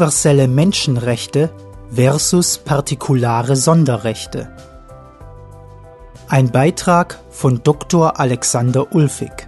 Universelle Menschenrechte versus partikulare Sonderrechte. Ein Beitrag von Dr. Alexander Ulfig.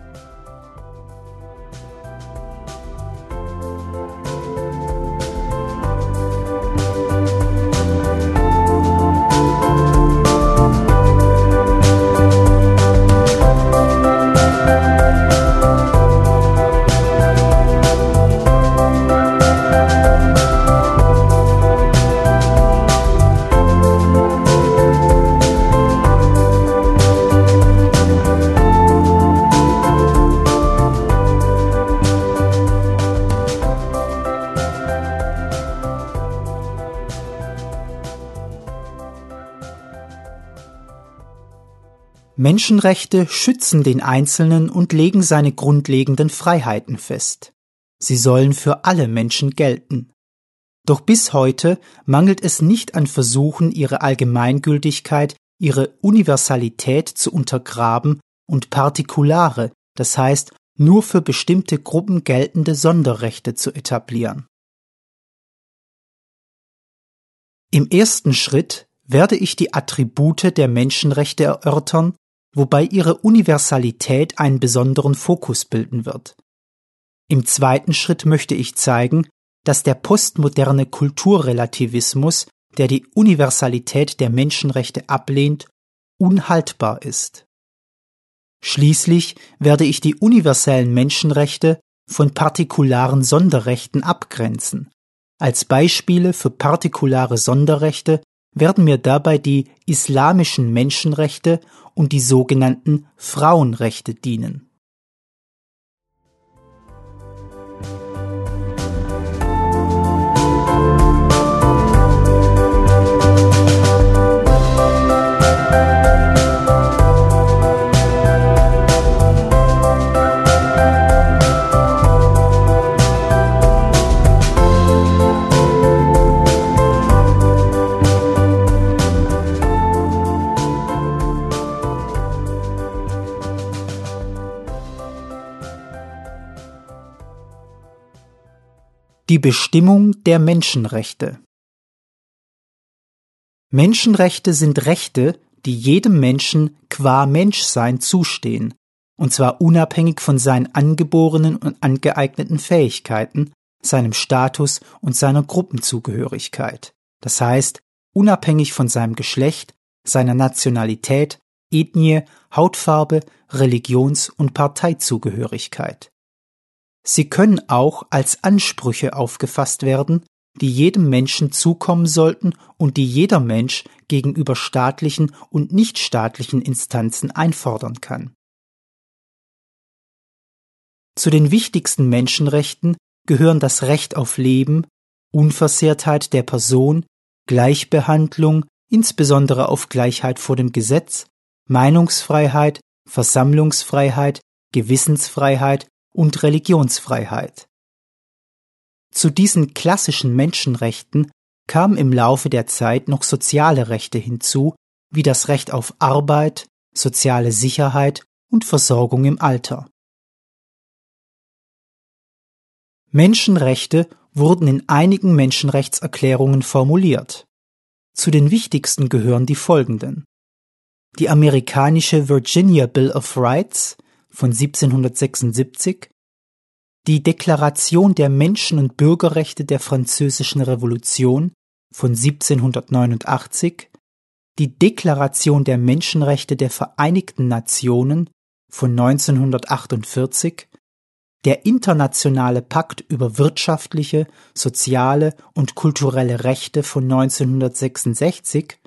Menschenrechte schützen den Einzelnen und legen seine grundlegenden Freiheiten fest. Sie sollen für alle Menschen gelten. Doch bis heute mangelt es nicht an Versuchen, ihre Allgemeingültigkeit, ihre Universalität zu untergraben und partikulare, das heißt nur für bestimmte Gruppen geltende Sonderrechte zu etablieren. Im ersten Schritt werde ich die Attribute der Menschenrechte erörtern wobei ihre Universalität einen besonderen Fokus bilden wird. Im zweiten Schritt möchte ich zeigen, dass der postmoderne Kulturrelativismus, der die Universalität der Menschenrechte ablehnt, unhaltbar ist. Schließlich werde ich die universellen Menschenrechte von partikularen Sonderrechten abgrenzen. Als Beispiele für partikulare Sonderrechte werden mir dabei die islamischen Menschenrechte und die sogenannten Frauenrechte dienen. Die Bestimmung der Menschenrechte Menschenrechte sind Rechte, die jedem Menschen qua Menschsein zustehen, und zwar unabhängig von seinen angeborenen und angeeigneten Fähigkeiten, seinem Status und seiner Gruppenzugehörigkeit, das heißt unabhängig von seinem Geschlecht, seiner Nationalität, Ethnie, Hautfarbe, Religions- und Parteizugehörigkeit. Sie können auch als Ansprüche aufgefasst werden, die jedem Menschen zukommen sollten und die jeder Mensch gegenüber staatlichen und nichtstaatlichen Instanzen einfordern kann. Zu den wichtigsten Menschenrechten gehören das Recht auf Leben, Unversehrtheit der Person, Gleichbehandlung, insbesondere auf Gleichheit vor dem Gesetz, Meinungsfreiheit, Versammlungsfreiheit, Gewissensfreiheit und Religionsfreiheit. Zu diesen klassischen Menschenrechten kamen im Laufe der Zeit noch soziale Rechte hinzu, wie das Recht auf Arbeit, soziale Sicherheit und Versorgung im Alter. Menschenrechte wurden in einigen Menschenrechtserklärungen formuliert. Zu den wichtigsten gehören die folgenden. Die amerikanische Virginia Bill of Rights von 1776, die Deklaration der Menschen- und Bürgerrechte der Französischen Revolution von 1789, die Deklaration der Menschenrechte der Vereinigten Nationen von 1948, der Internationale Pakt über wirtschaftliche, soziale und kulturelle Rechte von 1966,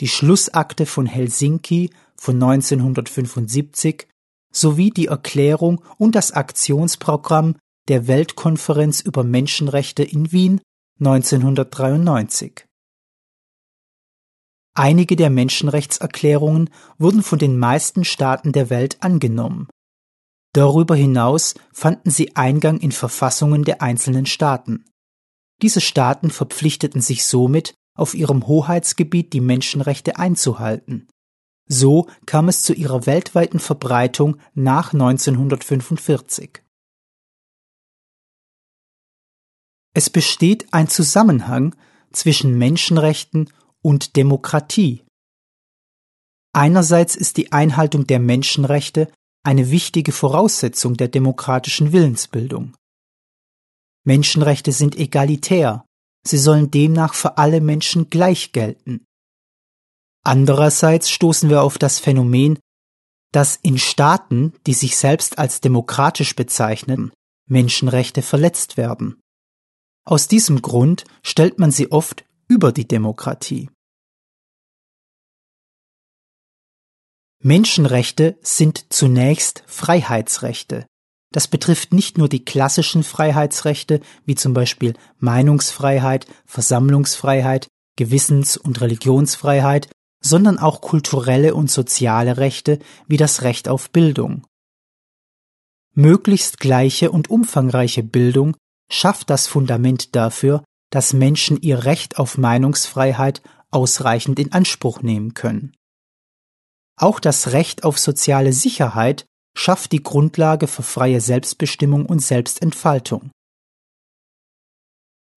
die Schlussakte von Helsinki von 1975 sowie die Erklärung und das Aktionsprogramm der Weltkonferenz über Menschenrechte in Wien 1993. Einige der Menschenrechtserklärungen wurden von den meisten Staaten der Welt angenommen. Darüber hinaus fanden sie Eingang in Verfassungen der einzelnen Staaten. Diese Staaten verpflichteten sich somit, auf ihrem Hoheitsgebiet die Menschenrechte einzuhalten. So kam es zu ihrer weltweiten Verbreitung nach 1945. Es besteht ein Zusammenhang zwischen Menschenrechten und Demokratie. Einerseits ist die Einhaltung der Menschenrechte eine wichtige Voraussetzung der demokratischen Willensbildung. Menschenrechte sind egalitär, sie sollen demnach für alle Menschen gleich gelten. Andererseits stoßen wir auf das Phänomen, dass in Staaten, die sich selbst als demokratisch bezeichnen, Menschenrechte verletzt werden. Aus diesem Grund stellt man sie oft über die Demokratie. Menschenrechte sind zunächst Freiheitsrechte. Das betrifft nicht nur die klassischen Freiheitsrechte, wie zum Beispiel Meinungsfreiheit, Versammlungsfreiheit, Gewissens- und Religionsfreiheit, sondern auch kulturelle und soziale Rechte wie das Recht auf Bildung. Möglichst gleiche und umfangreiche Bildung schafft das Fundament dafür, dass Menschen ihr Recht auf Meinungsfreiheit ausreichend in Anspruch nehmen können. Auch das Recht auf soziale Sicherheit schafft die Grundlage für freie Selbstbestimmung und Selbstentfaltung.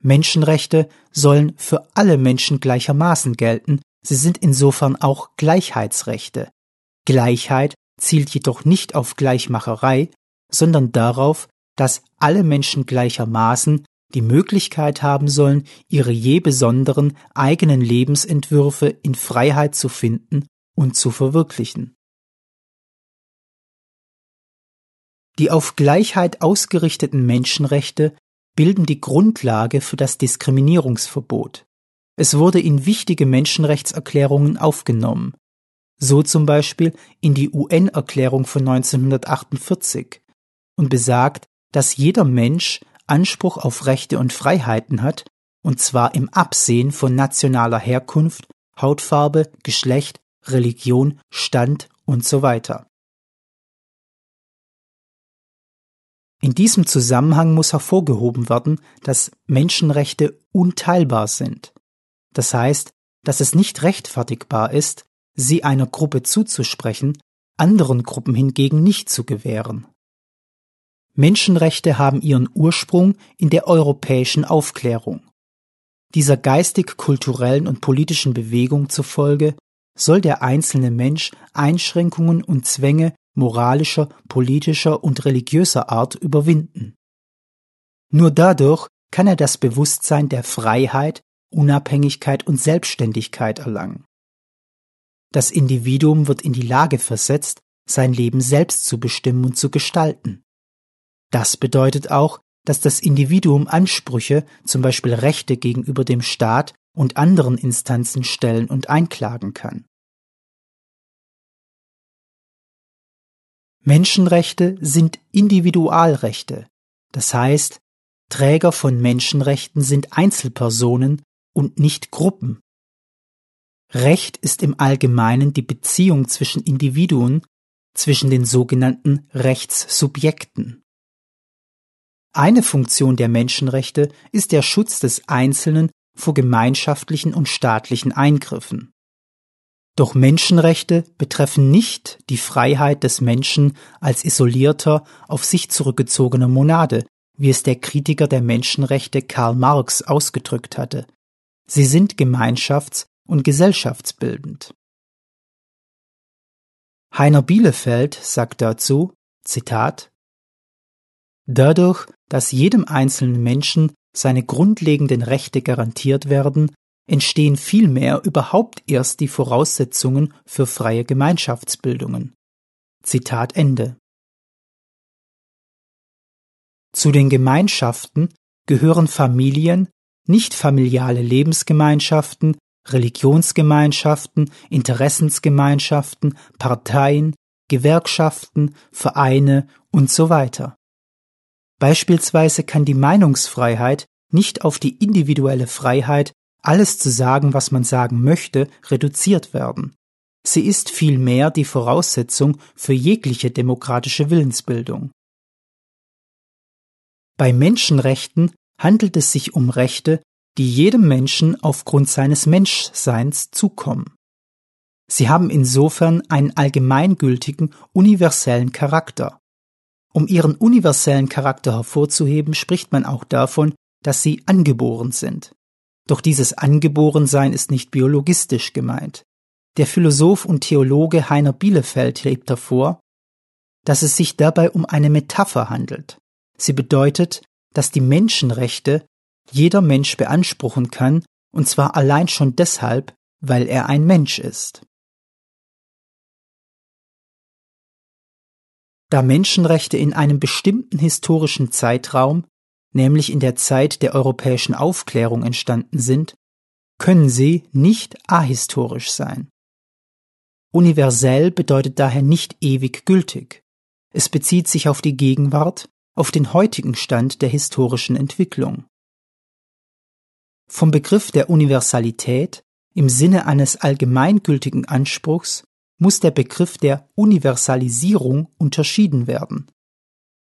Menschenrechte sollen für alle Menschen gleichermaßen gelten, sie sind insofern auch Gleichheitsrechte. Gleichheit zielt jedoch nicht auf Gleichmacherei, sondern darauf, dass alle Menschen gleichermaßen die Möglichkeit haben sollen, ihre je besonderen eigenen Lebensentwürfe in Freiheit zu finden und zu verwirklichen. Die auf Gleichheit ausgerichteten Menschenrechte bilden die Grundlage für das Diskriminierungsverbot. Es wurde in wichtige Menschenrechtserklärungen aufgenommen, so zum Beispiel in die UN-Erklärung von 1948 und besagt, dass jeder Mensch Anspruch auf Rechte und Freiheiten hat, und zwar im Absehen von nationaler Herkunft, Hautfarbe, Geschlecht, Religion, Stand und so weiter. In diesem Zusammenhang muss hervorgehoben werden, dass Menschenrechte unteilbar sind. Das heißt, dass es nicht rechtfertigbar ist, sie einer Gruppe zuzusprechen, anderen Gruppen hingegen nicht zu gewähren. Menschenrechte haben ihren Ursprung in der europäischen Aufklärung. Dieser geistig-kulturellen und politischen Bewegung zufolge soll der einzelne Mensch Einschränkungen und Zwänge moralischer, politischer und religiöser Art überwinden. Nur dadurch kann er das Bewusstsein der Freiheit, Unabhängigkeit und Selbstständigkeit erlangen. Das Individuum wird in die Lage versetzt, sein Leben selbst zu bestimmen und zu gestalten. Das bedeutet auch, dass das Individuum Ansprüche, zum Beispiel Rechte gegenüber dem Staat und anderen Instanzen stellen und einklagen kann. Menschenrechte sind Individualrechte, das heißt, Träger von Menschenrechten sind Einzelpersonen und nicht Gruppen. Recht ist im Allgemeinen die Beziehung zwischen Individuen, zwischen den sogenannten Rechtssubjekten. Eine Funktion der Menschenrechte ist der Schutz des Einzelnen vor gemeinschaftlichen und staatlichen Eingriffen. Doch Menschenrechte betreffen nicht die Freiheit des Menschen als isolierter, auf sich zurückgezogener Monade, wie es der Kritiker der Menschenrechte Karl Marx ausgedrückt hatte. Sie sind gemeinschafts- und gesellschaftsbildend. Heiner Bielefeld sagt dazu, Zitat, Dadurch, dass jedem einzelnen Menschen seine grundlegenden Rechte garantiert werden, entstehen vielmehr überhaupt erst die Voraussetzungen für freie Gemeinschaftsbildungen. Zitat Ende. Zu den Gemeinschaften gehören Familien, nicht familiale Lebensgemeinschaften, Religionsgemeinschaften, Interessensgemeinschaften, Parteien, Gewerkschaften, Vereine und so weiter. Beispielsweise kann die Meinungsfreiheit nicht auf die individuelle Freiheit alles zu sagen, was man sagen möchte, reduziert werden. Sie ist vielmehr die Voraussetzung für jegliche demokratische Willensbildung. Bei Menschenrechten handelt es sich um Rechte, die jedem Menschen aufgrund seines Menschseins zukommen. Sie haben insofern einen allgemeingültigen, universellen Charakter. Um ihren universellen Charakter hervorzuheben, spricht man auch davon, dass sie angeboren sind. Doch dieses Angeborensein ist nicht biologistisch gemeint. Der Philosoph und Theologe Heiner Bielefeld hebt davor, dass es sich dabei um eine Metapher handelt. Sie bedeutet, dass die Menschenrechte jeder Mensch beanspruchen kann, und zwar allein schon deshalb, weil er ein Mensch ist. Da Menschenrechte in einem bestimmten historischen Zeitraum, nämlich in der Zeit der europäischen Aufklärung entstanden sind, können sie nicht ahistorisch sein. Universell bedeutet daher nicht ewig gültig. Es bezieht sich auf die Gegenwart, auf den heutigen Stand der historischen Entwicklung. Vom Begriff der Universalität im Sinne eines allgemeingültigen Anspruchs muss der Begriff der Universalisierung unterschieden werden.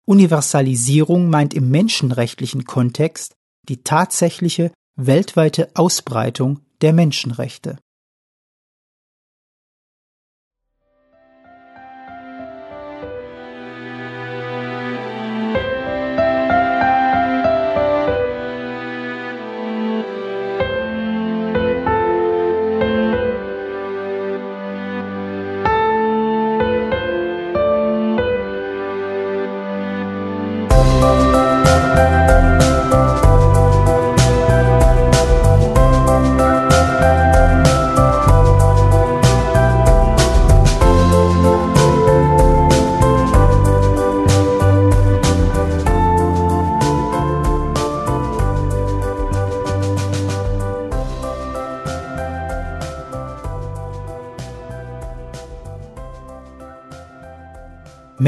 Universalisierung meint im menschenrechtlichen Kontext die tatsächliche weltweite Ausbreitung der Menschenrechte.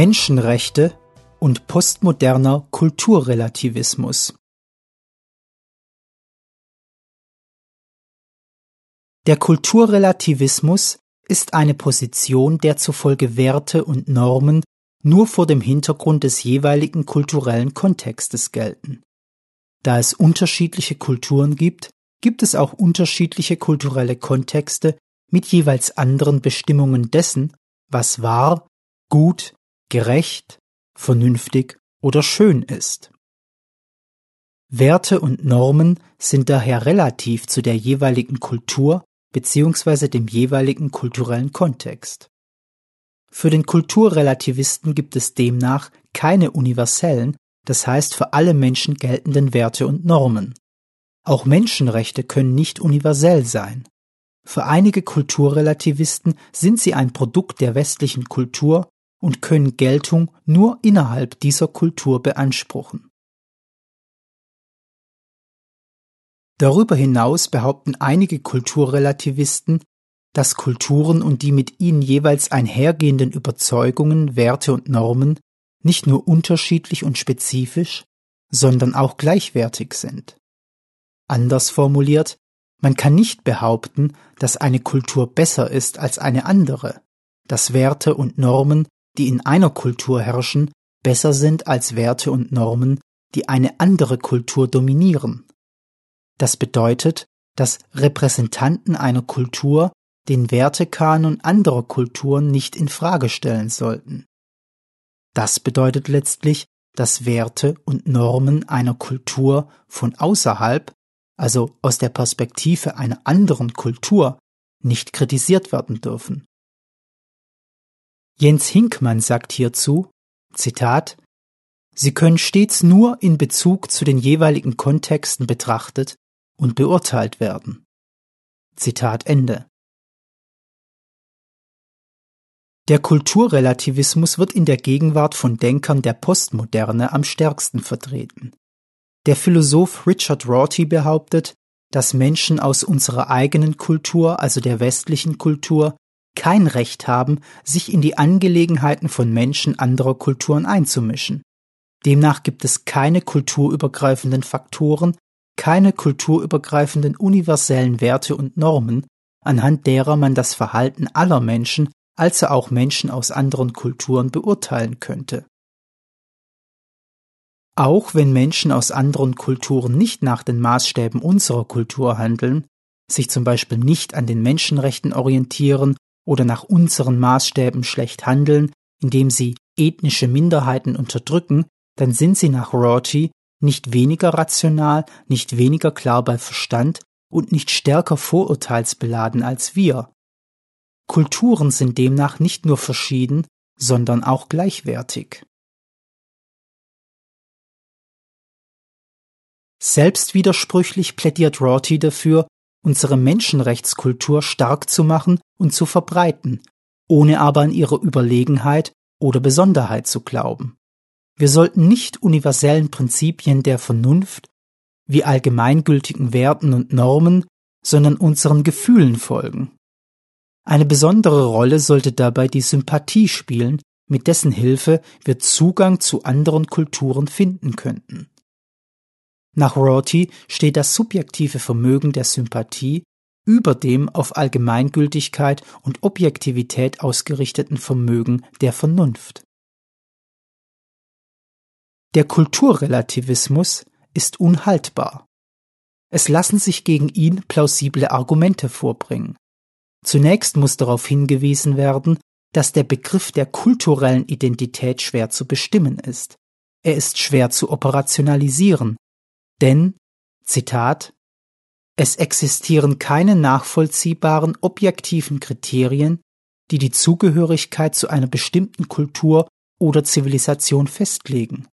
Menschenrechte und postmoderner Kulturrelativismus. Der Kulturrelativismus ist eine Position, der zufolge Werte und Normen nur vor dem Hintergrund des jeweiligen kulturellen Kontextes gelten. Da es unterschiedliche Kulturen gibt, gibt es auch unterschiedliche kulturelle Kontexte mit jeweils anderen Bestimmungen dessen, was wahr, gut, gerecht, vernünftig oder schön ist. Werte und Normen sind daher relativ zu der jeweiligen Kultur bzw. dem jeweiligen kulturellen Kontext. Für den Kulturrelativisten gibt es demnach keine universellen, das heißt für alle Menschen geltenden Werte und Normen. Auch Menschenrechte können nicht universell sein. Für einige Kulturrelativisten sind sie ein Produkt der westlichen Kultur und können Geltung nur innerhalb dieser Kultur beanspruchen. Darüber hinaus behaupten einige Kulturrelativisten, dass Kulturen und die mit ihnen jeweils einhergehenden Überzeugungen, Werte und Normen nicht nur unterschiedlich und spezifisch, sondern auch gleichwertig sind. Anders formuliert, man kann nicht behaupten, dass eine Kultur besser ist als eine andere, dass Werte und Normen die in einer Kultur herrschen, besser sind als Werte und Normen, die eine andere Kultur dominieren. Das bedeutet, dass Repräsentanten einer Kultur den Wertekanon anderer Kulturen nicht in Frage stellen sollten. Das bedeutet letztlich, dass Werte und Normen einer Kultur von außerhalb, also aus der Perspektive einer anderen Kultur, nicht kritisiert werden dürfen. Jens Hinkmann sagt hierzu, Zitat, Sie können stets nur in Bezug zu den jeweiligen Kontexten betrachtet und beurteilt werden. Zitat Ende. Der Kulturrelativismus wird in der Gegenwart von Denkern der Postmoderne am stärksten vertreten. Der Philosoph Richard Rorty behauptet, dass Menschen aus unserer eigenen Kultur, also der westlichen Kultur, kein Recht haben, sich in die Angelegenheiten von Menschen anderer Kulturen einzumischen. Demnach gibt es keine kulturübergreifenden Faktoren, keine kulturübergreifenden universellen Werte und Normen, anhand derer man das Verhalten aller Menschen, also auch Menschen aus anderen Kulturen beurteilen könnte. Auch wenn Menschen aus anderen Kulturen nicht nach den Maßstäben unserer Kultur handeln, sich zum Beispiel nicht an den Menschenrechten orientieren oder nach unseren Maßstäben schlecht handeln, indem sie ethnische Minderheiten unterdrücken, dann sind sie nach Rorty nicht weniger rational, nicht weniger klar bei Verstand und nicht stärker vorurteilsbeladen als wir. Kulturen sind demnach nicht nur verschieden, sondern auch gleichwertig. Selbstwidersprüchlich plädiert Rorty dafür, unsere Menschenrechtskultur stark zu machen und zu verbreiten, ohne aber an ihre Überlegenheit oder Besonderheit zu glauben. Wir sollten nicht universellen Prinzipien der Vernunft wie allgemeingültigen Werten und Normen, sondern unseren Gefühlen folgen. Eine besondere Rolle sollte dabei die Sympathie spielen, mit dessen Hilfe wir Zugang zu anderen Kulturen finden könnten. Nach Rorty steht das subjektive Vermögen der Sympathie über dem auf Allgemeingültigkeit und Objektivität ausgerichteten Vermögen der Vernunft. Der Kulturrelativismus ist unhaltbar. Es lassen sich gegen ihn plausible Argumente vorbringen. Zunächst muss darauf hingewiesen werden, dass der Begriff der kulturellen Identität schwer zu bestimmen ist. Er ist schwer zu operationalisieren, denn, Zitat, es existieren keine nachvollziehbaren objektiven Kriterien, die die Zugehörigkeit zu einer bestimmten Kultur oder Zivilisation festlegen.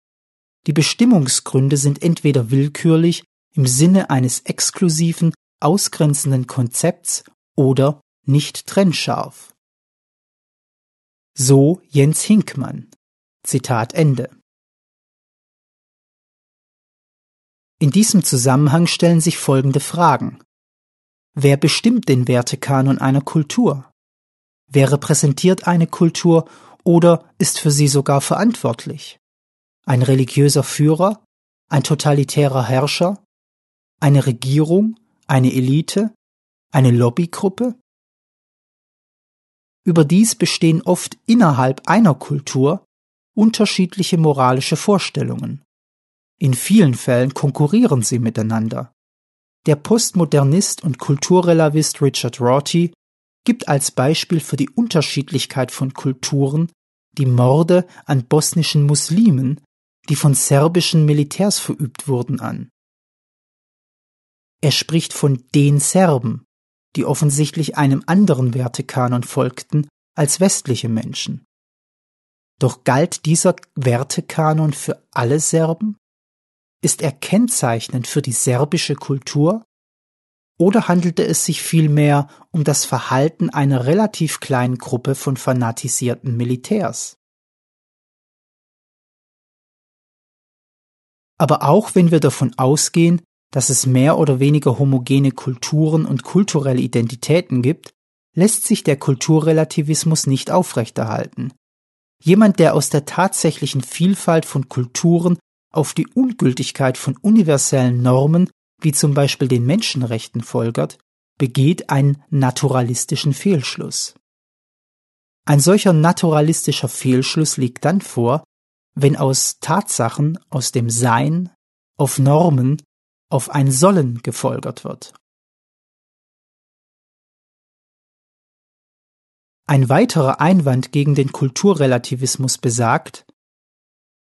Die Bestimmungsgründe sind entweder willkürlich im Sinne eines exklusiven, ausgrenzenden Konzepts oder nicht trennscharf. So Jens Hinkmann. Zitat Ende. In diesem Zusammenhang stellen sich folgende Fragen. Wer bestimmt den Wertekanon einer Kultur? Wer repräsentiert eine Kultur oder ist für sie sogar verantwortlich? Ein religiöser Führer? Ein totalitärer Herrscher? Eine Regierung? Eine Elite? Eine Lobbygruppe? Überdies bestehen oft innerhalb einer Kultur unterschiedliche moralische Vorstellungen. In vielen Fällen konkurrieren sie miteinander. Der Postmodernist und Kulturrelevist Richard Rorty gibt als Beispiel für die Unterschiedlichkeit von Kulturen die Morde an bosnischen Muslimen, die von serbischen Militärs verübt wurden, an. Er spricht von den Serben, die offensichtlich einem anderen Wertekanon folgten als westliche Menschen. Doch galt dieser Wertekanon für alle Serben? Ist er kennzeichnend für die serbische Kultur? Oder handelte es sich vielmehr um das Verhalten einer relativ kleinen Gruppe von fanatisierten Militärs? Aber auch wenn wir davon ausgehen, dass es mehr oder weniger homogene Kulturen und kulturelle Identitäten gibt, lässt sich der Kulturrelativismus nicht aufrechterhalten. Jemand, der aus der tatsächlichen Vielfalt von Kulturen auf die Ungültigkeit von universellen Normen, wie zum Beispiel den Menschenrechten folgert, begeht einen naturalistischen Fehlschluss. Ein solcher naturalistischer Fehlschluss liegt dann vor, wenn aus Tatsachen, aus dem Sein, auf Normen, auf ein Sollen gefolgert wird. Ein weiterer Einwand gegen den Kulturrelativismus besagt,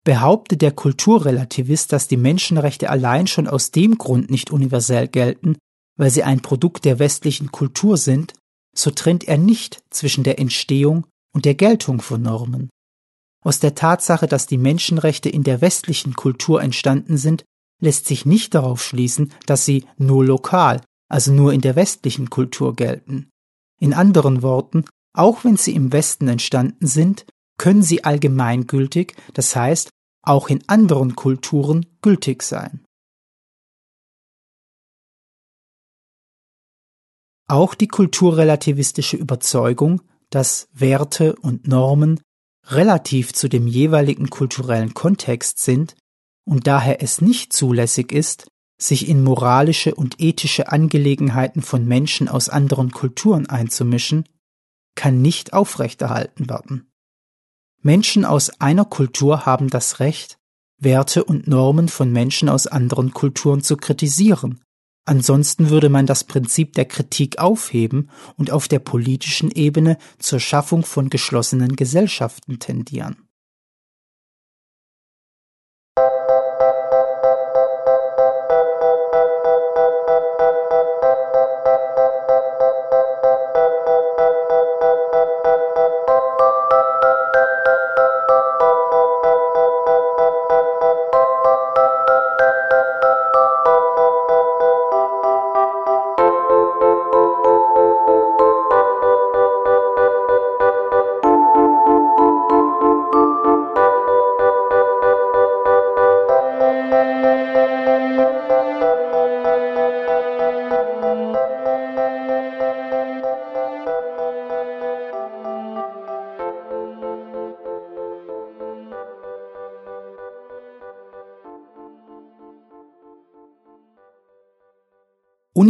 Behauptet der Kulturrelativist, dass die Menschenrechte allein schon aus dem Grund nicht universell gelten, weil sie ein Produkt der westlichen Kultur sind, so trennt er nicht zwischen der Entstehung und der Geltung von Normen. Aus der Tatsache, dass die Menschenrechte in der westlichen Kultur entstanden sind, lässt sich nicht darauf schließen, dass sie nur lokal, also nur in der westlichen Kultur gelten. In anderen Worten, auch wenn sie im Westen entstanden sind, können sie allgemeingültig, das heißt auch in anderen Kulturen gültig sein. Auch die kulturrelativistische Überzeugung, dass Werte und Normen relativ zu dem jeweiligen kulturellen Kontext sind und daher es nicht zulässig ist, sich in moralische und ethische Angelegenheiten von Menschen aus anderen Kulturen einzumischen, kann nicht aufrechterhalten werden. Menschen aus einer Kultur haben das Recht, Werte und Normen von Menschen aus anderen Kulturen zu kritisieren. Ansonsten würde man das Prinzip der Kritik aufheben und auf der politischen Ebene zur Schaffung von geschlossenen Gesellschaften tendieren.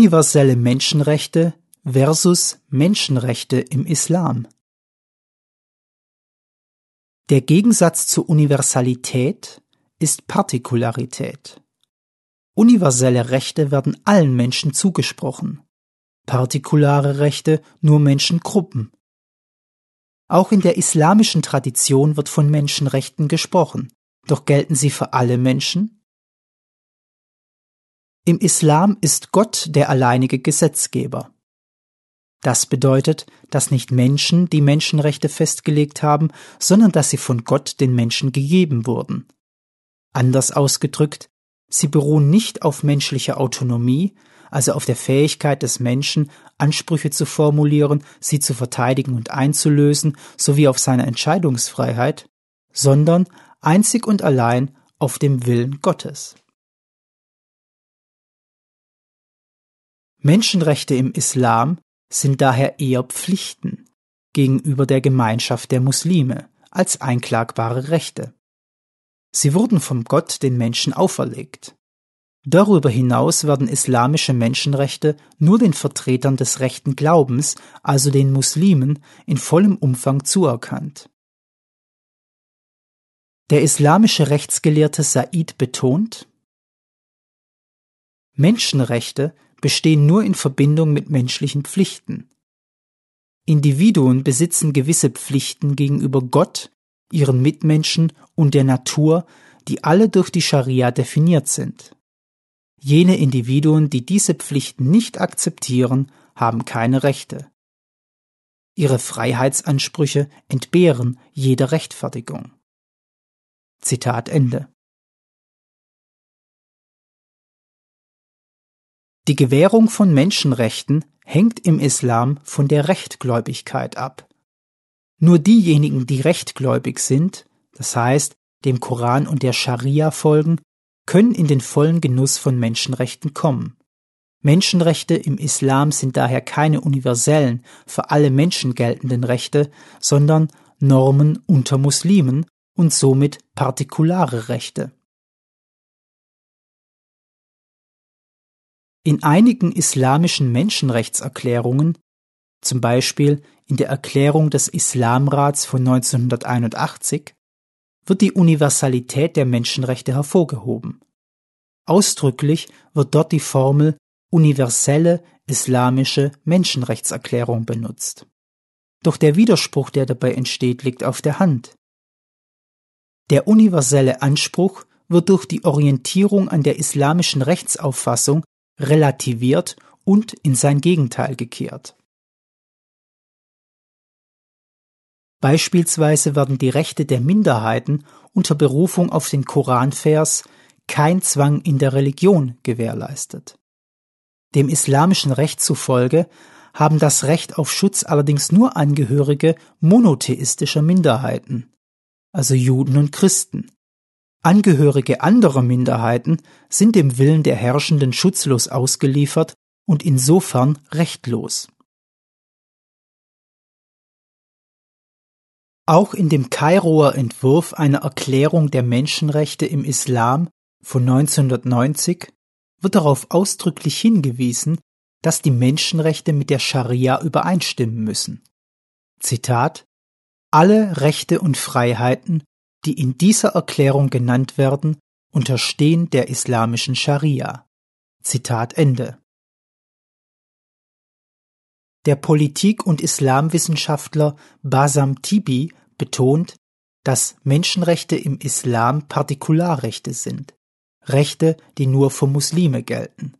Universelle Menschenrechte versus Menschenrechte im Islam. Der Gegensatz zur Universalität ist Partikularität. Universelle Rechte werden allen Menschen zugesprochen, partikulare Rechte nur Menschengruppen. Auch in der islamischen Tradition wird von Menschenrechten gesprochen, doch gelten sie für alle Menschen? Im Islam ist Gott der alleinige Gesetzgeber. Das bedeutet, dass nicht Menschen die Menschenrechte festgelegt haben, sondern dass sie von Gott den Menschen gegeben wurden. Anders ausgedrückt, sie beruhen nicht auf menschlicher Autonomie, also auf der Fähigkeit des Menschen, Ansprüche zu formulieren, sie zu verteidigen und einzulösen, sowie auf seiner Entscheidungsfreiheit, sondern einzig und allein auf dem Willen Gottes. Menschenrechte im Islam sind daher eher Pflichten gegenüber der Gemeinschaft der Muslime als einklagbare Rechte. Sie wurden vom Gott den Menschen auferlegt. Darüber hinaus werden islamische Menschenrechte nur den Vertretern des rechten Glaubens, also den Muslimen, in vollem Umfang zuerkannt. Der islamische Rechtsgelehrte Said betont, Menschenrechte bestehen nur in Verbindung mit menschlichen Pflichten. Individuen besitzen gewisse Pflichten gegenüber Gott, ihren Mitmenschen und der Natur, die alle durch die Scharia definiert sind. Jene Individuen, die diese Pflichten nicht akzeptieren, haben keine Rechte. Ihre Freiheitsansprüche entbehren jeder Rechtfertigung. Zitat Ende. Die Gewährung von Menschenrechten hängt im Islam von der Rechtgläubigkeit ab. Nur diejenigen, die rechtgläubig sind, das heißt, dem Koran und der Scharia folgen, können in den vollen Genuss von Menschenrechten kommen. Menschenrechte im Islam sind daher keine universellen, für alle Menschen geltenden Rechte, sondern Normen unter Muslimen und somit partikulare Rechte. In einigen islamischen Menschenrechtserklärungen, zum Beispiel in der Erklärung des Islamrats von 1981, wird die Universalität der Menschenrechte hervorgehoben. Ausdrücklich wird dort die Formel universelle islamische Menschenrechtserklärung benutzt. Doch der Widerspruch, der dabei entsteht, liegt auf der Hand. Der universelle Anspruch wird durch die Orientierung an der islamischen Rechtsauffassung relativiert und in sein Gegenteil gekehrt. Beispielsweise werden die Rechte der Minderheiten unter Berufung auf den Koranvers kein Zwang in der Religion gewährleistet. Dem islamischen Recht zufolge haben das Recht auf Schutz allerdings nur Angehörige monotheistischer Minderheiten, also Juden und Christen, Angehörige anderer Minderheiten sind dem Willen der Herrschenden schutzlos ausgeliefert und insofern rechtlos. Auch in dem Kairoer Entwurf einer Erklärung der Menschenrechte im Islam von 1990 wird darauf ausdrücklich hingewiesen, dass die Menschenrechte mit der Scharia übereinstimmen müssen. Zitat Alle Rechte und Freiheiten die in dieser Erklärung genannt werden, unterstehen der islamischen Scharia. Zitat Ende. Der Politik- und Islamwissenschaftler Basam Tibi betont, dass Menschenrechte im Islam Partikularrechte sind, Rechte, die nur für Muslime gelten.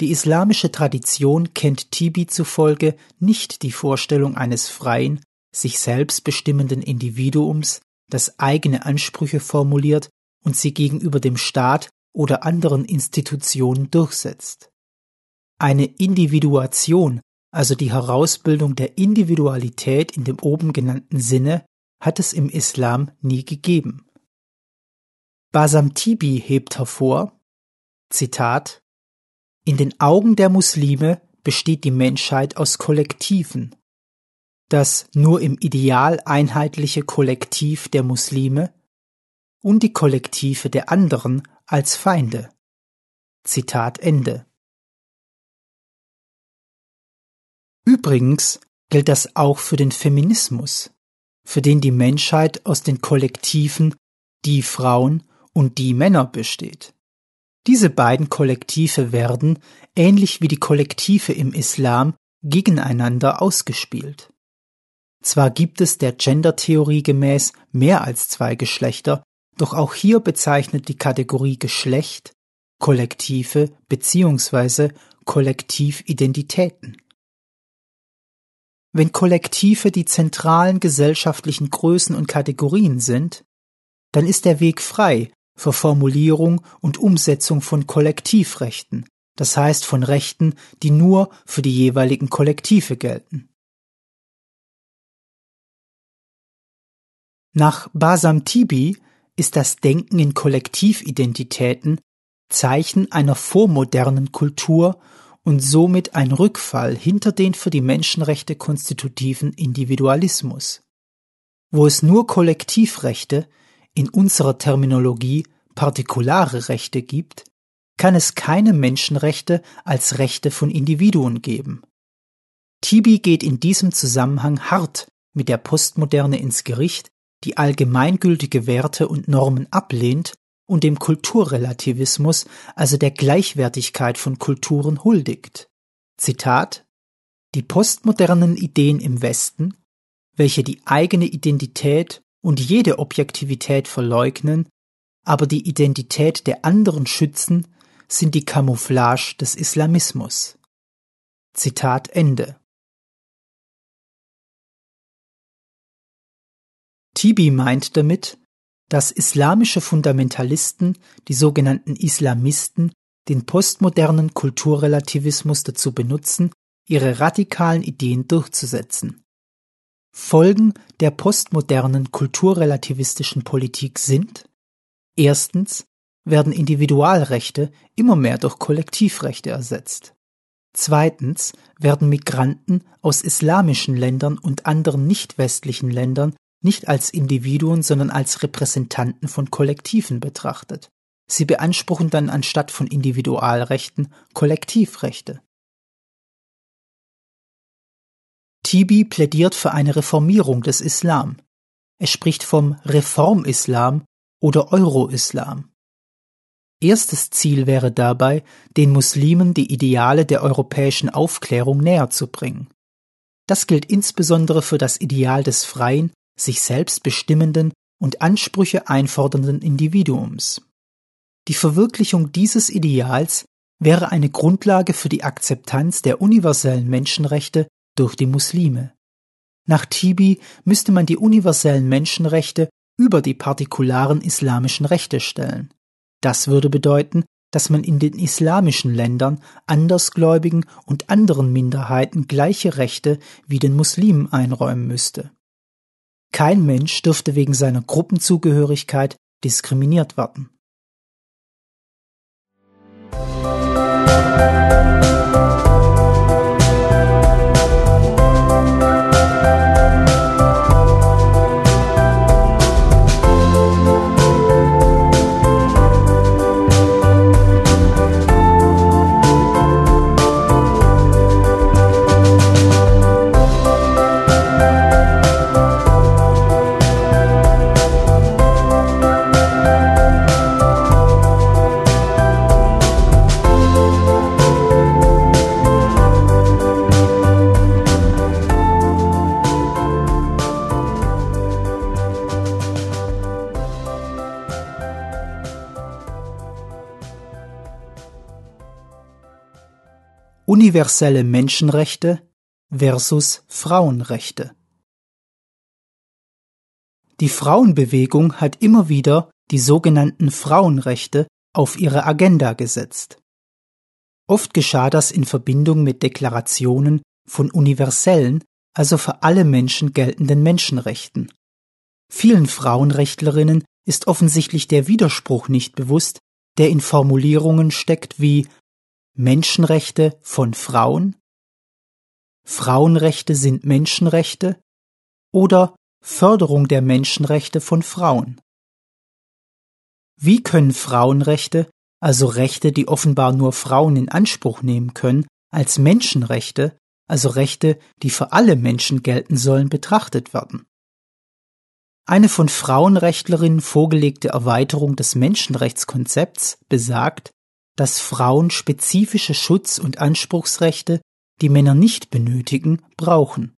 Die islamische Tradition kennt Tibi zufolge nicht die Vorstellung eines freien, sich selbst bestimmenden Individuums, das eigene Ansprüche formuliert und sie gegenüber dem Staat oder anderen Institutionen durchsetzt. Eine Individuation, also die Herausbildung der Individualität in dem oben genannten Sinne, hat es im Islam nie gegeben. Basam Tibi hebt hervor, Zitat, in den Augen der Muslime besteht die Menschheit aus Kollektiven, das nur im Ideal einheitliche Kollektiv der Muslime und die Kollektive der anderen als Feinde. Zitat Ende. Übrigens gilt das auch für den Feminismus, für den die Menschheit aus den Kollektiven die Frauen und die Männer besteht. Diese beiden Kollektive werden, ähnlich wie die Kollektive im Islam, gegeneinander ausgespielt. Zwar gibt es der Gendertheorie gemäß mehr als zwei Geschlechter, doch auch hier bezeichnet die Kategorie Geschlecht Kollektive bzw. Kollektividentitäten. Wenn Kollektive die zentralen gesellschaftlichen Größen und Kategorien sind, dann ist der Weg frei für Formulierung und Umsetzung von Kollektivrechten, das heißt von Rechten, die nur für die jeweiligen Kollektive gelten. Nach Basam Tibi ist das Denken in Kollektividentitäten Zeichen einer vormodernen Kultur und somit ein Rückfall hinter den für die Menschenrechte konstitutiven Individualismus. Wo es nur Kollektivrechte, in unserer Terminologie partikulare Rechte gibt, kann es keine Menschenrechte als Rechte von Individuen geben. Tibi geht in diesem Zusammenhang hart mit der Postmoderne ins Gericht, die allgemeingültige Werte und Normen ablehnt und dem Kulturrelativismus, also der Gleichwertigkeit von Kulturen huldigt. Zitat Die postmodernen Ideen im Westen, welche die eigene Identität und jede Objektivität verleugnen, aber die Identität der anderen schützen, sind die Camouflage des Islamismus. Zitat Ende. Tibi meint damit, dass islamische Fundamentalisten, die sogenannten Islamisten, den postmodernen Kulturrelativismus dazu benutzen, ihre radikalen Ideen durchzusetzen. Folgen der postmodernen kulturrelativistischen Politik sind Erstens werden Individualrechte immer mehr durch Kollektivrechte ersetzt. Zweitens werden Migranten aus islamischen Ländern und anderen nicht westlichen Ländern nicht als Individuen, sondern als Repräsentanten von Kollektiven betrachtet. Sie beanspruchen dann anstatt von Individualrechten Kollektivrechte. Tibi plädiert für eine Reformierung des Islam. Er spricht vom Reformislam oder Euro-Islam. Erstes Ziel wäre dabei, den Muslimen die Ideale der europäischen Aufklärung näher zu bringen. Das gilt insbesondere für das Ideal des freien, sich selbst bestimmenden und Ansprüche einfordernden Individuums. Die Verwirklichung dieses Ideals wäre eine Grundlage für die Akzeptanz der universellen Menschenrechte durch die Muslime. Nach Tibi müsste man die universellen Menschenrechte über die partikularen islamischen Rechte stellen. Das würde bedeuten, dass man in den islamischen Ländern Andersgläubigen und anderen Minderheiten gleiche Rechte wie den Muslimen einräumen müsste. Kein Mensch dürfte wegen seiner Gruppenzugehörigkeit diskriminiert werden. Universelle Menschenrechte versus Frauenrechte. Die Frauenbewegung hat immer wieder die sogenannten Frauenrechte auf ihre Agenda gesetzt. Oft geschah das in Verbindung mit Deklarationen von universellen, also für alle Menschen geltenden Menschenrechten. Vielen Frauenrechtlerinnen ist offensichtlich der Widerspruch nicht bewusst, der in Formulierungen steckt wie Menschenrechte von Frauen, Frauenrechte sind Menschenrechte oder Förderung der Menschenrechte von Frauen. Wie können Frauenrechte, also Rechte, die offenbar nur Frauen in Anspruch nehmen können, als Menschenrechte, also Rechte, die für alle Menschen gelten sollen, betrachtet werden. Eine von Frauenrechtlerinnen vorgelegte Erweiterung des Menschenrechtskonzepts besagt, dass Frauen spezifische Schutz- und Anspruchsrechte, die Männer nicht benötigen, brauchen.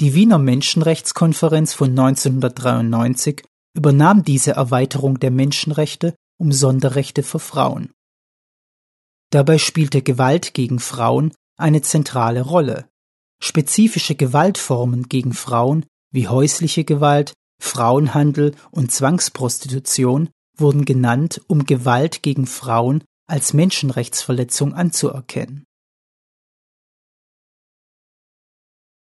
Die Wiener Menschenrechtskonferenz von 1993 übernahm diese Erweiterung der Menschenrechte um Sonderrechte für Frauen. Dabei spielte Gewalt gegen Frauen eine zentrale Rolle. Spezifische Gewaltformen gegen Frauen wie häusliche Gewalt, Frauenhandel und Zwangsprostitution wurden genannt, um Gewalt gegen Frauen als Menschenrechtsverletzung anzuerkennen.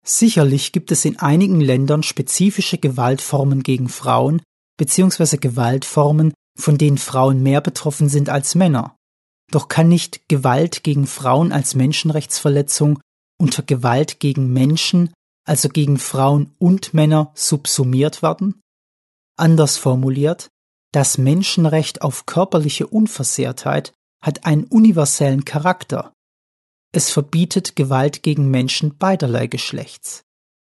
Sicherlich gibt es in einigen Ländern spezifische Gewaltformen gegen Frauen bzw. Gewaltformen, von denen Frauen mehr betroffen sind als Männer. Doch kann nicht Gewalt gegen Frauen als Menschenrechtsverletzung unter Gewalt gegen Menschen, also gegen Frauen und Männer, subsumiert werden? Anders formuliert, das Menschenrecht auf körperliche Unversehrtheit hat einen universellen Charakter. Es verbietet Gewalt gegen Menschen beiderlei Geschlechts.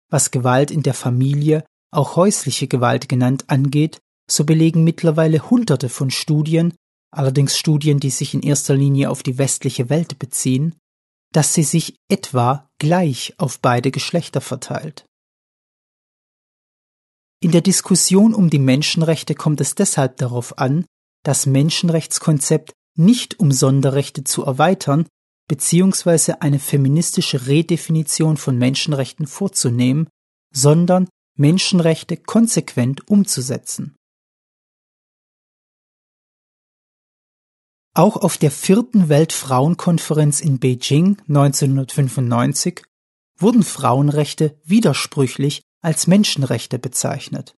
Was Gewalt in der Familie, auch häusliche Gewalt genannt, angeht, so belegen mittlerweile Hunderte von Studien, allerdings Studien, die sich in erster Linie auf die westliche Welt beziehen, dass sie sich etwa gleich auf beide Geschlechter verteilt. In der Diskussion um die Menschenrechte kommt es deshalb darauf an, das Menschenrechtskonzept nicht um Sonderrechte zu erweitern, beziehungsweise eine feministische Redefinition von Menschenrechten vorzunehmen, sondern Menschenrechte konsequent umzusetzen. Auch auf der vierten Weltfrauenkonferenz in Beijing 1995 wurden Frauenrechte widersprüchlich als Menschenrechte bezeichnet.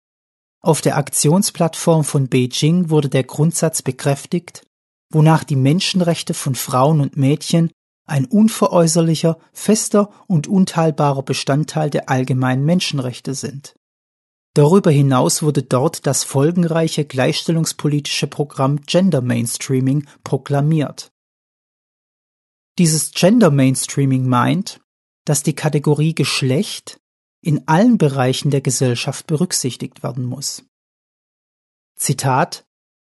Auf der Aktionsplattform von Beijing wurde der Grundsatz bekräftigt, wonach die Menschenrechte von Frauen und Mädchen ein unveräußerlicher, fester und unteilbarer Bestandteil der allgemeinen Menschenrechte sind. Darüber hinaus wurde dort das folgenreiche gleichstellungspolitische Programm Gender Mainstreaming proklamiert. Dieses Gender Mainstreaming meint, dass die Kategorie Geschlecht in allen Bereichen der Gesellschaft berücksichtigt werden muss. Zitat,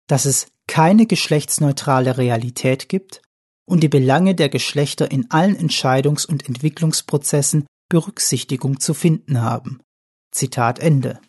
dass es keine geschlechtsneutrale Realität gibt und die Belange der Geschlechter in allen Entscheidungs- und Entwicklungsprozessen Berücksichtigung zu finden haben. Zitat Ende.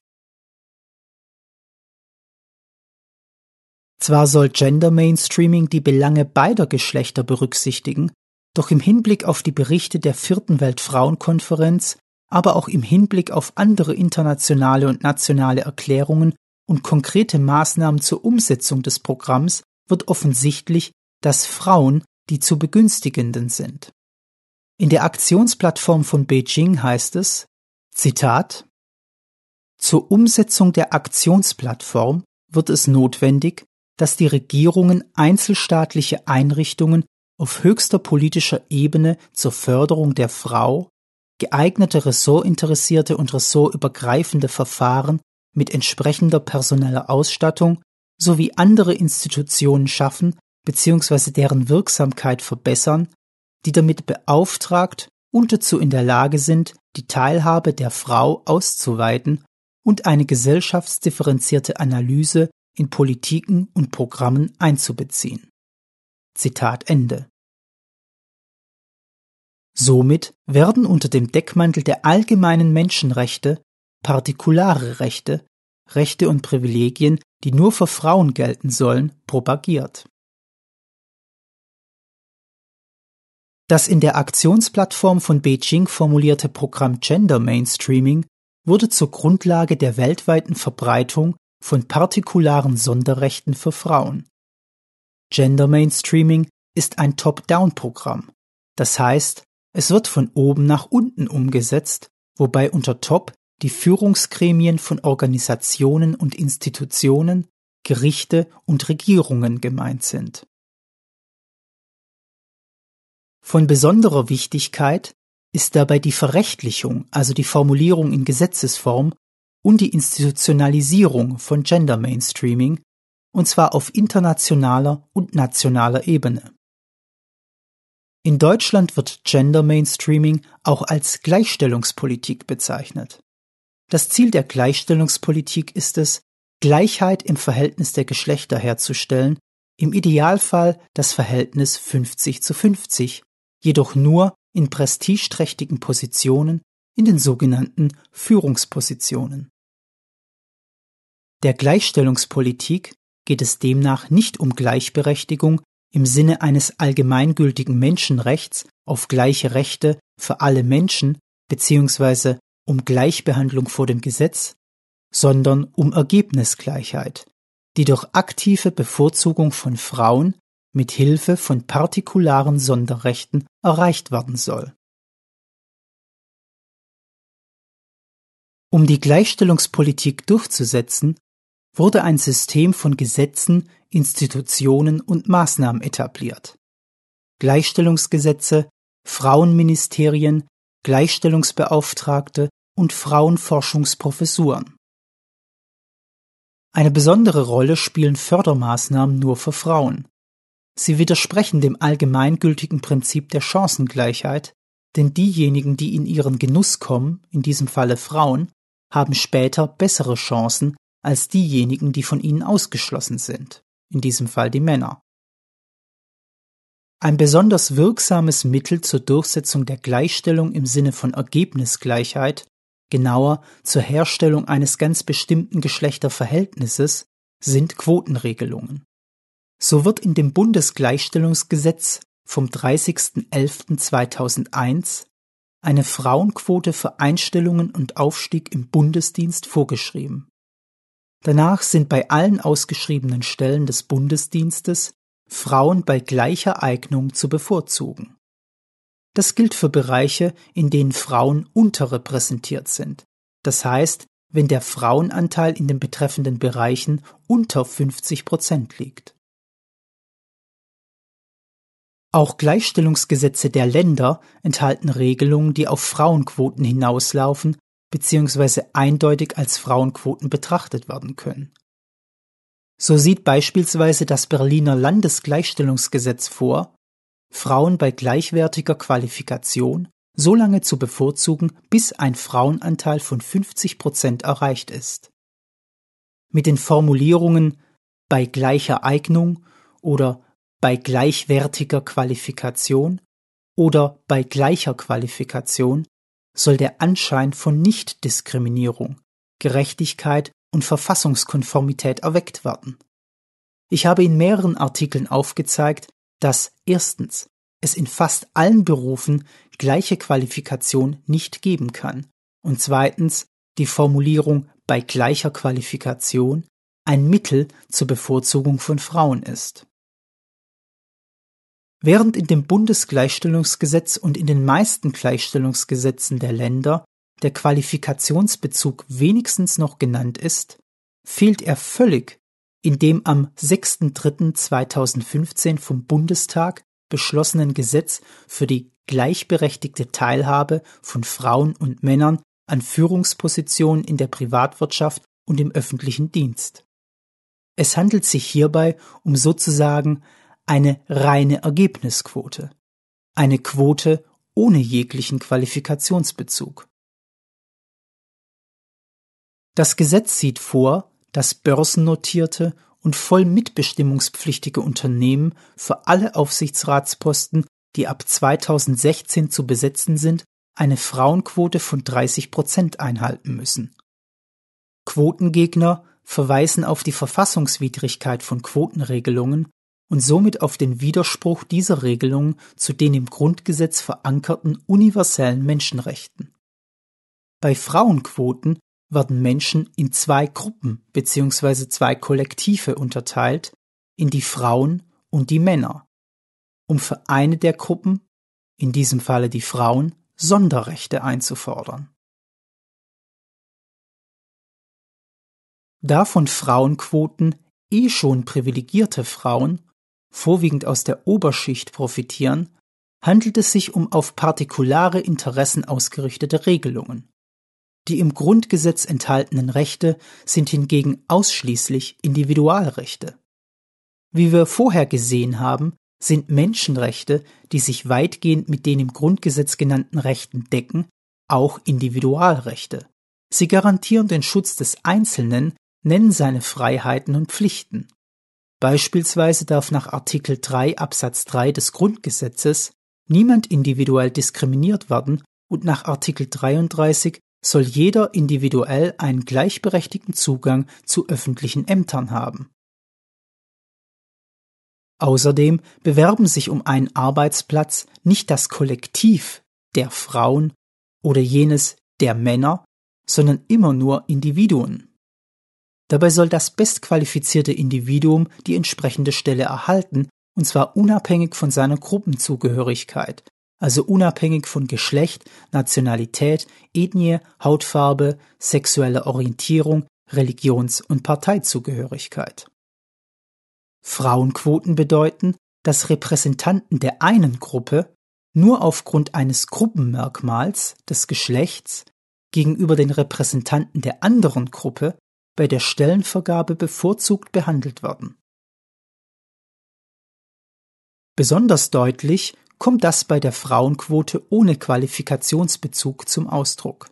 Zwar soll Gender Mainstreaming die Belange beider Geschlechter berücksichtigen, doch im Hinblick auf die Berichte der vierten Weltfrauenkonferenz, aber auch im Hinblick auf andere internationale und nationale Erklärungen und konkrete Maßnahmen zur Umsetzung des Programms wird offensichtlich, dass Frauen die zu begünstigenden sind. In der Aktionsplattform von Beijing heißt es, Zitat, Zur Umsetzung der Aktionsplattform wird es notwendig, dass die Regierungen einzelstaatliche Einrichtungen auf höchster politischer Ebene zur Förderung der Frau, geeignete ressortinteressierte und ressortübergreifende Verfahren mit entsprechender personeller Ausstattung sowie andere Institutionen schaffen bzw. deren Wirksamkeit verbessern, die damit beauftragt und dazu in der Lage sind, die Teilhabe der Frau auszuweiten und eine gesellschaftsdifferenzierte Analyse in Politiken und Programmen einzubeziehen. Zitat Ende. Somit werden unter dem Deckmantel der allgemeinen Menschenrechte partikulare Rechte, Rechte und Privilegien, die nur für Frauen gelten sollen, propagiert. Das in der Aktionsplattform von Beijing formulierte Programm Gender Mainstreaming wurde zur Grundlage der weltweiten Verbreitung von partikularen Sonderrechten für Frauen. Gender Mainstreaming ist ein Top-Down-Programm. Das heißt, es wird von oben nach unten umgesetzt, wobei unter Top die Führungsgremien von Organisationen und Institutionen, Gerichte und Regierungen gemeint sind. Von besonderer Wichtigkeit ist dabei die Verrechtlichung, also die Formulierung in Gesetzesform und die Institutionalisierung von Gender Mainstreaming, und zwar auf internationaler und nationaler Ebene. In Deutschland wird Gender Mainstreaming auch als Gleichstellungspolitik bezeichnet. Das Ziel der Gleichstellungspolitik ist es, Gleichheit im Verhältnis der Geschlechter herzustellen, im Idealfall das Verhältnis 50 zu 50, jedoch nur in prestigeträchtigen Positionen, in den sogenannten Führungspositionen. Der Gleichstellungspolitik geht es demnach nicht um Gleichberechtigung im Sinne eines allgemeingültigen Menschenrechts auf gleiche Rechte für alle Menschen bzw. um Gleichbehandlung vor dem Gesetz, sondern um Ergebnisgleichheit, die durch aktive Bevorzugung von Frauen mit Hilfe von partikularen Sonderrechten erreicht werden soll. Um die Gleichstellungspolitik durchzusetzen, wurde ein System von Gesetzen, Institutionen und Maßnahmen etabliert. Gleichstellungsgesetze, Frauenministerien, Gleichstellungsbeauftragte und Frauenforschungsprofessuren. Eine besondere Rolle spielen Fördermaßnahmen nur für Frauen. Sie widersprechen dem allgemeingültigen Prinzip der Chancengleichheit, denn diejenigen, die in ihren Genuss kommen, in diesem Falle Frauen, haben später bessere Chancen als diejenigen, die von ihnen ausgeschlossen sind, in diesem Fall die Männer. Ein besonders wirksames Mittel zur Durchsetzung der Gleichstellung im Sinne von Ergebnisgleichheit, genauer zur Herstellung eines ganz bestimmten Geschlechterverhältnisses, sind Quotenregelungen. So wird in dem Bundesgleichstellungsgesetz vom 30.11.2001 eine Frauenquote für Einstellungen und Aufstieg im Bundesdienst vorgeschrieben. Danach sind bei allen ausgeschriebenen Stellen des Bundesdienstes Frauen bei gleicher Eignung zu bevorzugen. Das gilt für Bereiche, in denen Frauen unterrepräsentiert sind. Das heißt, wenn der Frauenanteil in den betreffenden Bereichen unter 50 Prozent liegt. Auch Gleichstellungsgesetze der Länder enthalten Regelungen, die auf Frauenquoten hinauslaufen bzw. eindeutig als Frauenquoten betrachtet werden können. So sieht beispielsweise das Berliner Landesgleichstellungsgesetz vor, Frauen bei gleichwertiger Qualifikation so lange zu bevorzugen, bis ein Frauenanteil von 50 Prozent erreicht ist. Mit den Formulierungen bei gleicher Eignung oder bei gleichwertiger Qualifikation oder bei gleicher Qualifikation soll der Anschein von Nichtdiskriminierung, Gerechtigkeit und Verfassungskonformität erweckt werden. Ich habe in mehreren Artikeln aufgezeigt, dass erstens es in fast allen Berufen gleiche Qualifikation nicht geben kann und zweitens die Formulierung bei gleicher Qualifikation ein Mittel zur Bevorzugung von Frauen ist. Während in dem Bundesgleichstellungsgesetz und in den meisten Gleichstellungsgesetzen der Länder der Qualifikationsbezug wenigstens noch genannt ist, fehlt er völlig in dem am 6.3.2015 vom Bundestag beschlossenen Gesetz für die gleichberechtigte Teilhabe von Frauen und Männern an Führungspositionen in der Privatwirtschaft und im öffentlichen Dienst. Es handelt sich hierbei um sozusagen eine reine Ergebnisquote, eine Quote ohne jeglichen Qualifikationsbezug. Das Gesetz sieht vor, dass börsennotierte und voll mitbestimmungspflichtige Unternehmen für alle Aufsichtsratsposten, die ab 2016 zu besetzen sind, eine Frauenquote von 30 Prozent einhalten müssen. Quotengegner verweisen auf die Verfassungswidrigkeit von Quotenregelungen und somit auf den Widerspruch dieser Regelung zu den im Grundgesetz verankerten universellen Menschenrechten. Bei Frauenquoten werden Menschen in zwei Gruppen bzw. zwei Kollektive unterteilt, in die Frauen und die Männer, um für eine der Gruppen, in diesem Falle die Frauen, Sonderrechte einzufordern. Da von Frauenquoten eh schon privilegierte Frauen vorwiegend aus der Oberschicht profitieren, handelt es sich um auf partikulare Interessen ausgerichtete Regelungen. Die im Grundgesetz enthaltenen Rechte sind hingegen ausschließlich Individualrechte. Wie wir vorher gesehen haben, sind Menschenrechte, die sich weitgehend mit den im Grundgesetz genannten Rechten decken, auch Individualrechte. Sie garantieren den Schutz des Einzelnen, nennen seine Freiheiten und Pflichten. Beispielsweise darf nach Artikel 3 Absatz 3 des Grundgesetzes niemand individuell diskriminiert werden und nach Artikel 33 soll jeder individuell einen gleichberechtigten Zugang zu öffentlichen Ämtern haben. Außerdem bewerben sich um einen Arbeitsplatz nicht das Kollektiv der Frauen oder jenes der Männer, sondern immer nur Individuen. Dabei soll das bestqualifizierte Individuum die entsprechende Stelle erhalten, und zwar unabhängig von seiner Gruppenzugehörigkeit, also unabhängig von Geschlecht, Nationalität, Ethnie, Hautfarbe, sexueller Orientierung, Religions- und Parteizugehörigkeit. Frauenquoten bedeuten, dass Repräsentanten der einen Gruppe nur aufgrund eines Gruppenmerkmals des Geschlechts gegenüber den Repräsentanten der anderen Gruppe bei der Stellenvergabe bevorzugt behandelt werden. Besonders deutlich kommt das bei der Frauenquote ohne Qualifikationsbezug zum Ausdruck.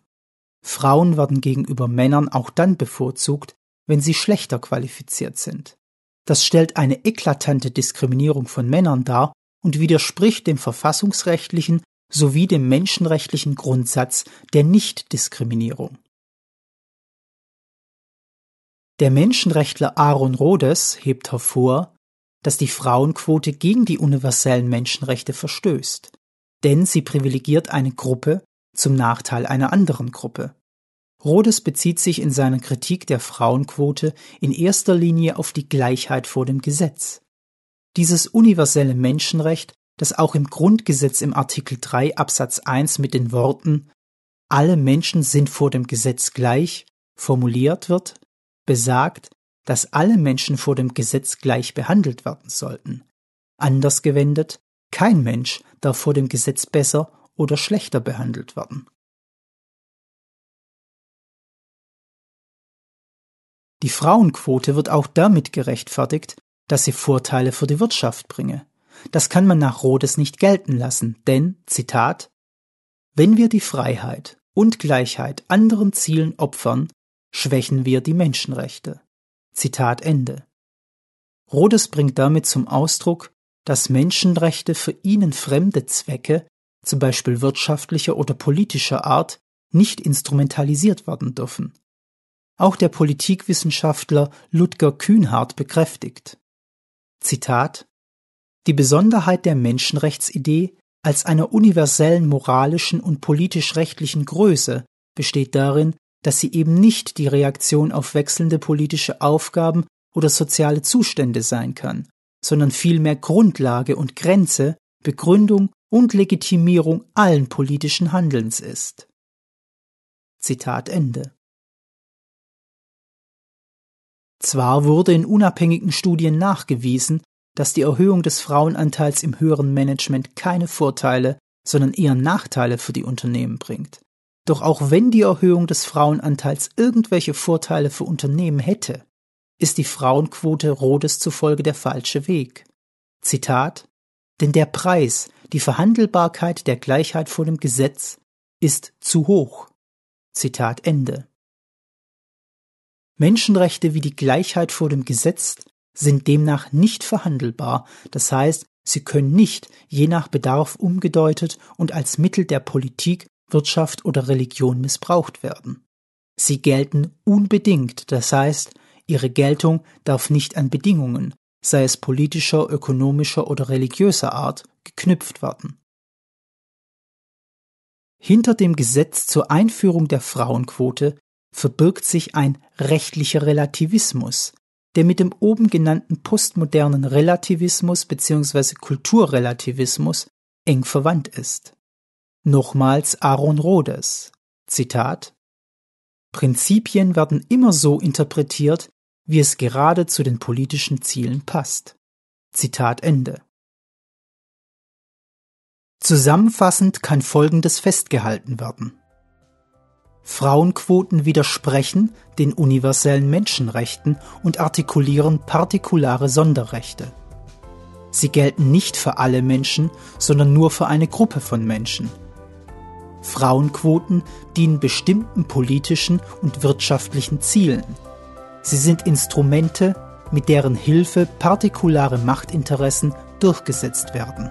Frauen werden gegenüber Männern auch dann bevorzugt, wenn sie schlechter qualifiziert sind. Das stellt eine eklatante Diskriminierung von Männern dar und widerspricht dem verfassungsrechtlichen sowie dem menschenrechtlichen Grundsatz der Nichtdiskriminierung. Der Menschenrechtler Aaron Rhodes hebt hervor, dass die Frauenquote gegen die universellen Menschenrechte verstößt, denn sie privilegiert eine Gruppe zum Nachteil einer anderen Gruppe. Rhodes bezieht sich in seiner Kritik der Frauenquote in erster Linie auf die Gleichheit vor dem Gesetz. Dieses universelle Menschenrecht, das auch im Grundgesetz im Artikel 3 Absatz 1 mit den Worten Alle Menschen sind vor dem Gesetz gleich formuliert wird, besagt, dass alle Menschen vor dem Gesetz gleich behandelt werden sollten. Anders gewendet, kein Mensch darf vor dem Gesetz besser oder schlechter behandelt werden. Die Frauenquote wird auch damit gerechtfertigt, dass sie Vorteile für die Wirtschaft bringe. Das kann man nach Rhodes nicht gelten lassen, denn, Zitat, wenn wir die Freiheit und Gleichheit anderen Zielen opfern, schwächen wir die Menschenrechte. Zitat Ende. Rhodes bringt damit zum Ausdruck, dass Menschenrechte für ihnen fremde Zwecke, zum Beispiel wirtschaftlicher oder politischer Art, nicht instrumentalisiert werden dürfen. Auch der Politikwissenschaftler Ludger Kühnhardt bekräftigt. Zitat Die Besonderheit der Menschenrechtsidee als einer universellen moralischen und politisch-rechtlichen Größe besteht darin, dass sie eben nicht die Reaktion auf wechselnde politische Aufgaben oder soziale Zustände sein kann, sondern vielmehr Grundlage und Grenze, Begründung und Legitimierung allen politischen Handelns ist. Zitat Ende. Zwar wurde in unabhängigen Studien nachgewiesen, dass die Erhöhung des Frauenanteils im höheren Management keine Vorteile, sondern eher Nachteile für die Unternehmen bringt. Doch auch wenn die Erhöhung des Frauenanteils irgendwelche Vorteile für Unternehmen hätte, ist die Frauenquote Rodes zufolge der falsche Weg. Zitat Denn der Preis, die Verhandelbarkeit der Gleichheit vor dem Gesetz ist zu hoch. Zitat Ende. Menschenrechte wie die Gleichheit vor dem Gesetz sind demnach nicht verhandelbar, das heißt, sie können nicht je nach Bedarf umgedeutet und als Mittel der Politik Wirtschaft oder Religion missbraucht werden. Sie gelten unbedingt, das heißt, ihre Geltung darf nicht an Bedingungen, sei es politischer, ökonomischer oder religiöser Art, geknüpft werden. Hinter dem Gesetz zur Einführung der Frauenquote verbirgt sich ein rechtlicher Relativismus, der mit dem oben genannten postmodernen Relativismus bzw. Kulturrelativismus eng verwandt ist. Nochmals Aaron Rhodes. Zitat Prinzipien werden immer so interpretiert, wie es gerade zu den politischen Zielen passt. Zitat Ende. Zusammenfassend kann Folgendes festgehalten werden. Frauenquoten widersprechen den universellen Menschenrechten und artikulieren partikulare Sonderrechte. Sie gelten nicht für alle Menschen, sondern nur für eine Gruppe von Menschen. Frauenquoten dienen bestimmten politischen und wirtschaftlichen Zielen. Sie sind Instrumente, mit deren Hilfe partikulare Machtinteressen durchgesetzt werden.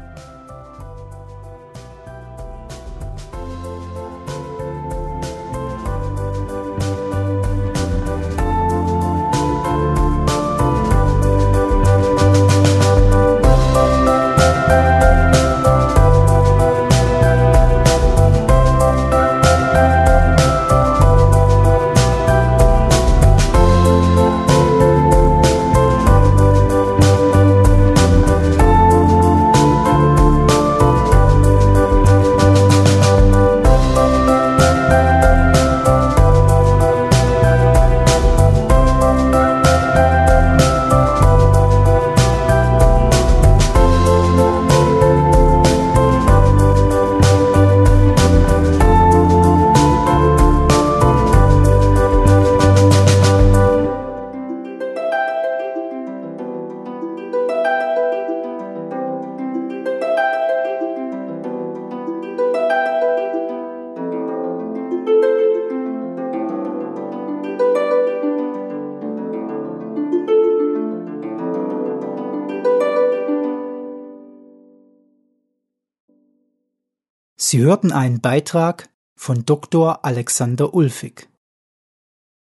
Sie hörten einen Beitrag von Dr. Alexander Ulfig.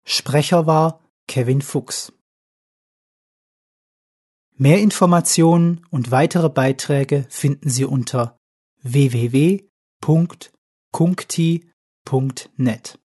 Sprecher war Kevin Fuchs. Mehr Informationen und weitere Beiträge finden Sie unter www.kunkti.net.